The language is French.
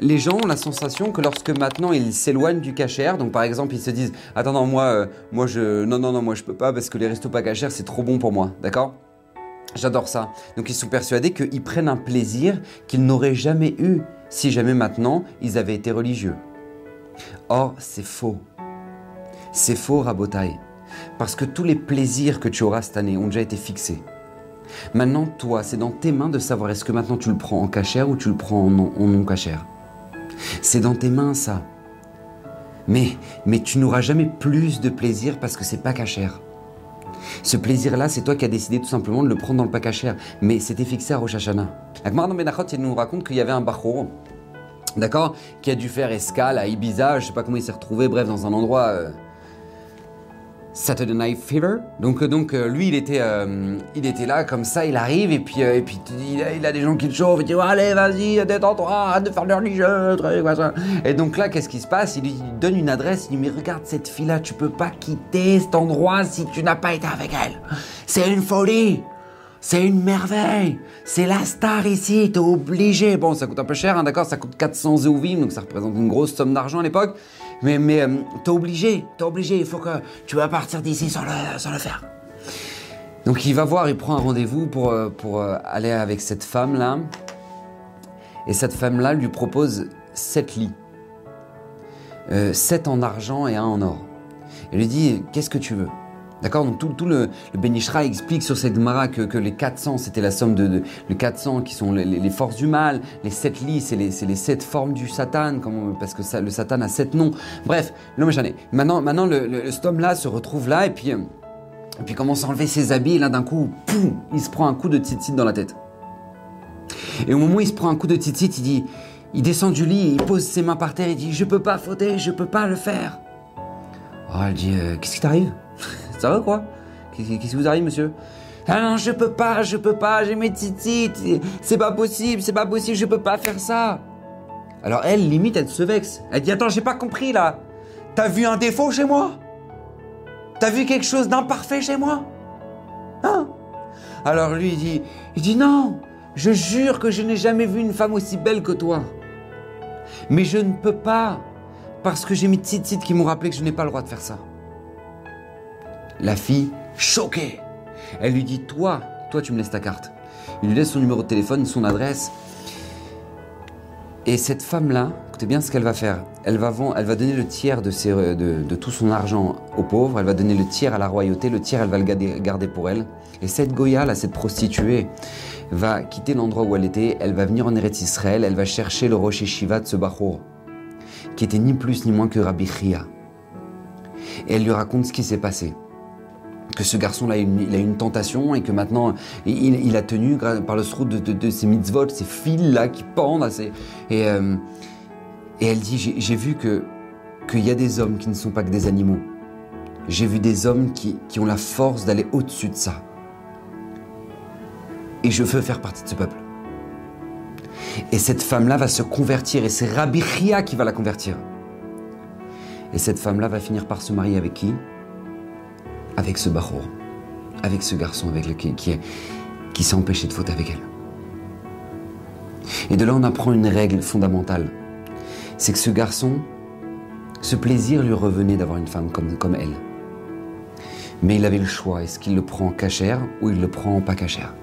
Les gens ont la sensation que lorsque maintenant ils s'éloignent du cachère, donc par exemple ils se disent attends non moi euh, moi je non non non moi je peux pas parce que les restos pas cachères c'est trop bon pour moi, d'accord? J'adore ça. Donc ils sont persuadés qu'ils prennent un plaisir qu'ils n'auraient jamais eu si jamais maintenant ils avaient été religieux. Or c'est faux. C'est faux Rabotaille. Parce que tous les plaisirs que tu auras cette année ont déjà été fixés. Maintenant, toi, c'est dans tes mains de savoir est-ce que maintenant tu le prends en cachère ou tu le prends en non cachère. C'est dans tes mains ça. Mais, mais tu n'auras jamais plus de plaisir parce que c'est pas cachère. Ce plaisir-là, c'est toi qui as décidé tout simplement de le prendre dans le pas cachère. Mais c'était fixé à Rosh Hashanah. Dans Benachot, il nous raconte qu'il y avait un Bachor, d'accord, qui a dû faire escale à Ibiza, je sais pas comment il s'est retrouvé, bref, dans un endroit. euh, Saturday Night Fever. Donc, euh, donc euh, lui, il était, euh, il était là comme ça, il arrive et puis, et puis il, a, des gens qui le chauffent, il dit allez vas-y, détends-toi, arrête de faire le religieux, truc. Et donc là, qu'est-ce qui se passe? Il lui donne une adresse, il dit mais regarde cette fille-là, tu peux pas quitter cet endroit si tu n'as pas été avec elle. C'est une folie. C'est une merveille. C'est la star ici, t'es obligé. Bon, ça coûte un peu cher, hein, d'accord Ça coûte 400 EUVIM, donc ça représente une grosse somme d'argent à l'époque. Mais, mais euh, t'es obligé, t'es obligé. Il faut que tu vas partir d'ici sans le, sans le faire. Donc il va voir, il prend un rendez-vous pour, euh, pour euh, aller avec cette femme-là. Et cette femme-là lui propose sept lits. Sept en argent et un en or. Elle lui dit, qu'est-ce que tu veux? D'accord Donc tout, le, le Ben Ishra explique sur cette Gemara que, que les 400, c'était la somme de, de- les 400 qui sont les, forces du mal, les 7 lits, c'est les, c'est les 7 formes du Satan, comme- parce que le Satan a 7 noms. Bref, machin est. Maintenant, maintenant le, le, cet homme-là se retrouve là et puis, puis commence à enlever ses habits et là d'un coup, il se prend un coup de tzitzit dans la tête. Et au moment où il se prend un coup de tzitzit, il dit, il descend du lit, il pose ses mains par terre et dit, je peux pas fauter, je peux pas le faire. Oh, elle dit, Euh, qu'est-ce qui t'arrive? Ça va quoi? Qu'est-ce qui vous arrive, monsieur? Ah non, je peux pas, je peux pas, j'ai mes tzitzit, c'est pas possible, c'est pas possible, je peux pas faire ça. Alors elle, limite, elle se vexe. Elle dit, attends, j'ai pas compris là. T'as vu un défaut chez moi? T'as vu quelque chose d'imparfait chez moi? Hein? Alors lui, il dit, il dit non, je jure que je n'ai jamais vu une femme aussi belle que toi. Mais je ne peux pas, parce que j'ai mes tzitzit qui m'ont rappelé que je n'ai pas le droit de faire ça. La fille, choquée, elle lui dit, toi, toi tu me laisses ta carte. Il lui laisse son numéro de téléphone, son adresse. Et cette femme-là, écoutez bien ce qu'elle va faire. Elle va, donner le tiers de, tout son argent aux pauvres, elle va donner le tiers à la royauté, le tiers elle va le garder, pour elle. Et cette Goya, là, cette prostituée, va quitter l'endroit où elle était, elle va venir en Eretz Israël, elle va chercher le Rosh Shiva de ce Bachour, qui était ni plus ni moins que Rabbi Chia. Et elle lui raconte ce qui s'est passé que ce garçon-là, il a une tentation et que maintenant, il, a tenu par le srout de, de, de ces mitzvot, ces fils-là qui pendent. euh, et elle dit, j'ai vu que qu'il y a des hommes qui ne sont pas que des animaux. J'ai vu des hommes qui, qui ont la force d'aller au-dessus de ça. Et je veux faire partie de ce peuple. Et cette femme-là va se convertir et c'est Rabbi Chia qui va la convertir. Et cette femme-là va finir par se marier avec qui? Avec ce bachour, avec ce garçon avec lequel, qui, qui s'est empêché de faute avec elle. Et de là, on apprend une règle fondamentale. C'est que ce garçon, ce plaisir lui revenait d'avoir une femme comme, comme elle. Mais il avait le choix, est-ce qu'il le prend en cachère ou il le prend en pas cachère?